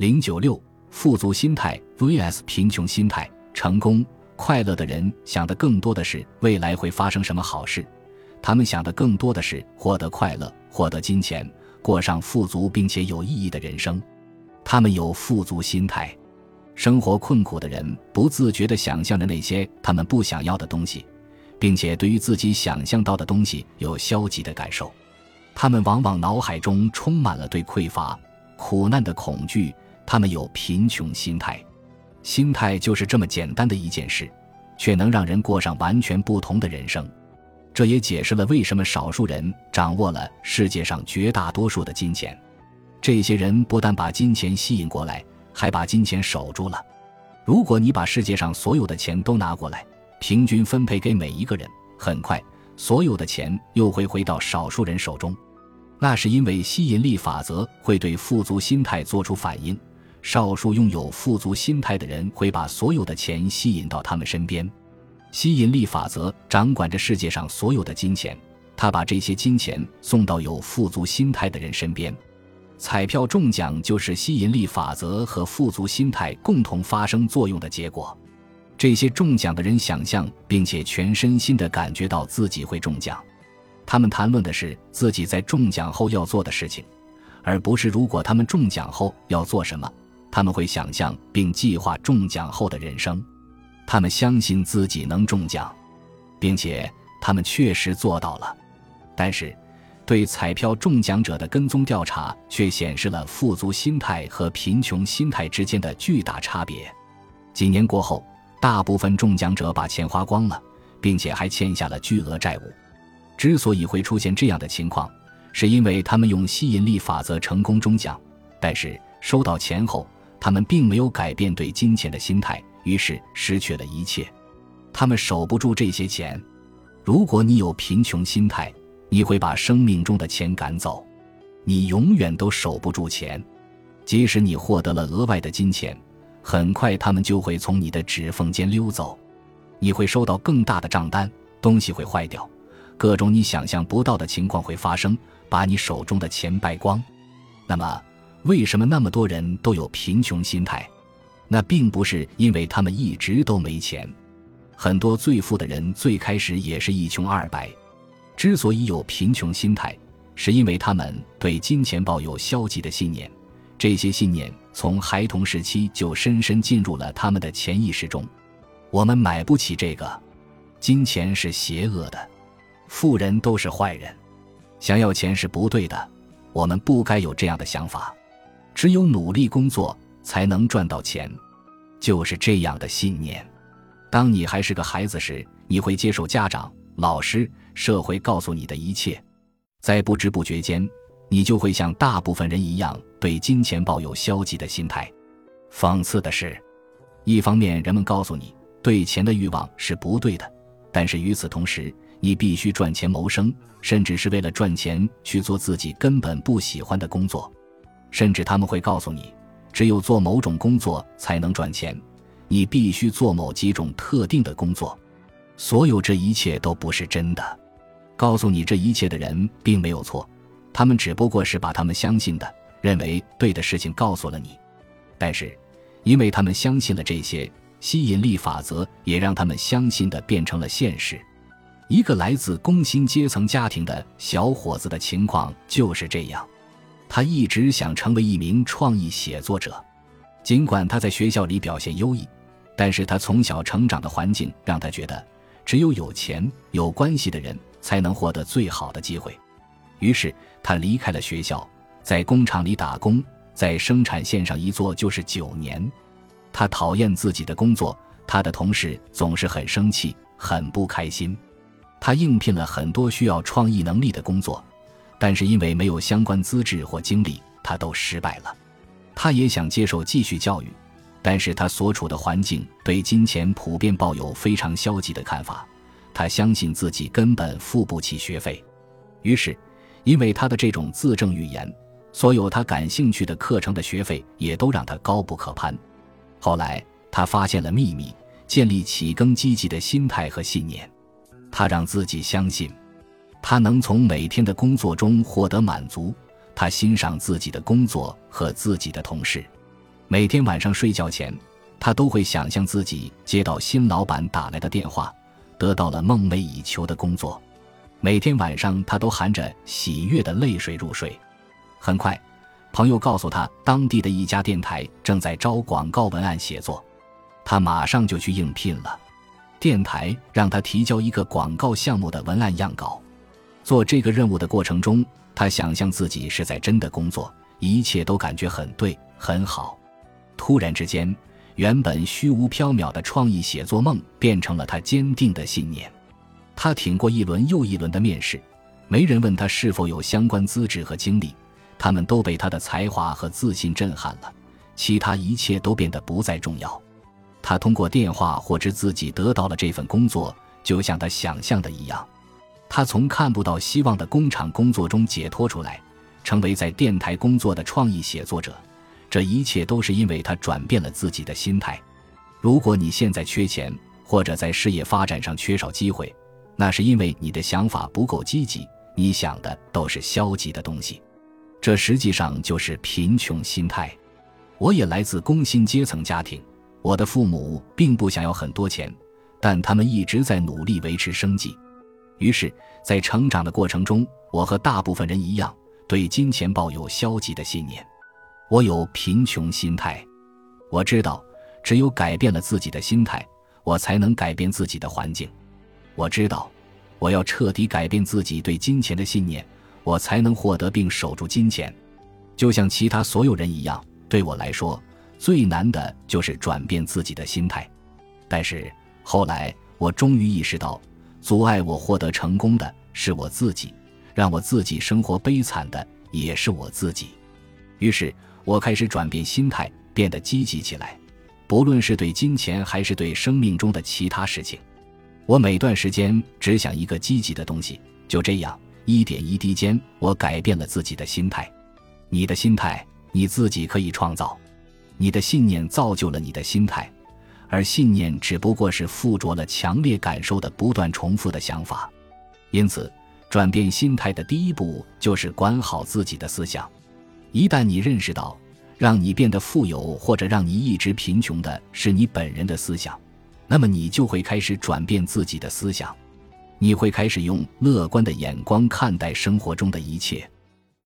零九六富足心态 vs 贫穷心态。成功快乐的人想的更多的是未来会发生什么好事，他们想的更多的是获得快乐、获得金钱、过上富足并且有意义的人生。他们有富足心态。生活困苦的人不自觉地想象着那些他们不想要的东西，并且对于自己想象到的东西有消极的感受。他们往往脑海中充满了对匮乏、苦难的恐惧。他们有贫穷心态。心态就是这么简单的一件事，却能让人过上完全不同的人生。这也解释了为什么少数人掌握了世界上绝大多数的金钱。这些人不但把金钱吸引过来，还把金钱守住了。如果你把世界上所有的钱都拿过来，平均分配给每一个人，很快所有的钱又会回到少数人手中。那是因为吸引力法则会对富足心态做出反应。少数拥有富足心态的人会把所有的钱吸引到他们身边，吸引力法则掌管着世界上所有的金钱，他把这些金钱送到有富足心态的人身边。彩票中奖就是吸引力法则和富足心态共同发生作用的结果。这些中奖的人想象并且全身心地感觉到自己会中奖，他们谈论的是自己在中奖后要做的事情，而不是如果他们中奖后要做什么。他们会想象并计划中奖后的人生，他们相信自己能中奖，并且他们确实做到了。但是，对彩票中奖者的跟踪调查却显示了富足心态和贫穷心态之间的巨大差别。几年过后，大部分中奖者把钱花光了，并且还欠下了巨额债务。之所以会出现这样的情况，是因为他们用吸引力法则成功中奖，但是收到钱后。他们并没有改变对金钱的心态，于是失去了一切。他们守不住这些钱。如果你有贫穷心态，你会把生命中的钱赶走。你永远都守不住钱，即使你获得了额外的金钱，很快他们就会从你的指缝间溜走。你会收到更大的账单，东西会坏掉，各种你想象不到的情况会发生，把你手中的钱败光。那么。为什么那么多人都有贫穷心态？那并不是因为他们一直都没钱。很多最富的人最开始也是一穷二白。之所以有贫穷心态，是因为他们对金钱抱有消极的信念。这些信念从孩童时期就深深进入了他们的潜意识中。我们买不起这个，金钱是邪恶的，富人都是坏人，想要钱是不对的，我们不该有这样的想法。只有努力工作才能赚到钱，就是这样的信念。当你还是个孩子时，你会接受家长、老师、社会告诉你的一切，在不知不觉间，你就会像大部分人一样对金钱抱有消极的心态。讽刺的是，一方面人们告诉你对钱的欲望是不对的，但是与此同时，你必须赚钱谋生，甚至是为了赚钱去做自己根本不喜欢的工作。甚至他们会告诉你，只有做某种工作才能赚钱，你必须做某几种特定的工作。所有这一切都不是真的。告诉你这一切的人并没有错，他们只不过是把他们相信的、认为对的事情告诉了你。但是，因为他们相信了这些，吸引力法则也让他们相信的变成了现实。一个来自工薪阶层家庭的小伙子的情况就是这样。他一直想成为一名创意写作者，尽管他在学校里表现优异，但是他从小成长的环境让他觉得，只有有钱有关系的人才能获得最好的机会。于是他离开了学校，在工厂里打工，在生产线上一做就是九年。他讨厌自己的工作，他的同事总是很生气，很不开心。他应聘了很多需要创意能力的工作。但是因为没有相关资质或经历，他都失败了。他也想接受继续教育，但是他所处的环境对金钱普遍抱有非常消极的看法。他相信自己根本付不起学费，于是，因为他的这种自证预言，所有他感兴趣的课程的学费也都让他高不可攀。后来，他发现了秘密，建立起更积极的心态和信念。他让自己相信。他能从每天的工作中获得满足，他欣赏自己的工作和自己的同事，每天晚上睡觉前，他都会想象自己接到新老板打来的电话，得到了梦寐以求的工作。每天晚上，他都含着喜悦的泪水入睡。很快，朋友告诉他，当地的一家电台正在招广告文案写作，他马上就去应聘了。电台让他提交一个广告项目的文案样稿。做这个任务的过程中，他想象自己是在真的工作，一切都感觉很对，很好。突然之间，原本虚无缥缈的创意写作梦变成了他坚定的信念。他挺过一轮又一轮的面试，没人问他是否有相关资质和经历，他们都被他的才华和自信震撼了，其他一切都变得不再重要。他通过电话获知自己得到了这份工作，就像他想象的一样。他从看不到希望的工厂工作中解脱出来，成为在电台工作的创意写作者。这一切都是因为他转变了自己的心态。如果你现在缺钱，或者在事业发展上缺少机会，那是因为你的想法不够积极，你想的都是消极的东西。这实际上就是贫穷心态。我也来自工薪阶层家庭，我的父母并不想要很多钱，但他们一直在努力维持生计。于是，在成长的过程中，我和大部分人一样，对金钱抱有消极的信念。我有贫穷心态，我知道，只有改变了自己的心态，我才能改变自己的环境。我知道，我要彻底改变自己对金钱的信念，我才能获得并守住金钱。就像其他所有人一样，对我来说，最难的就是转变自己的心态。但是后来，我终于意识到，阻碍我获得成功的是我自己，让我自己生活悲惨的也是我自己。于是。我开始转变心态，变得积极起来，不论是对金钱还是对生命中的其他事情，我每段时间只想一个积极的东西。就这样，一点一滴间，我改变了自己的心态。你的心态，你自己可以创造。你的信念造就了你的心态，而信念只不过是附着了强烈感受的不断重复的想法。因此，转变心态的第一步就是管好自己的思想。一旦你认识到，让你变得富有或者让你一直贫穷的是你本人的思想，那么你就会开始转变自己的思想，你会开始用乐观的眼光看待生活中的一切。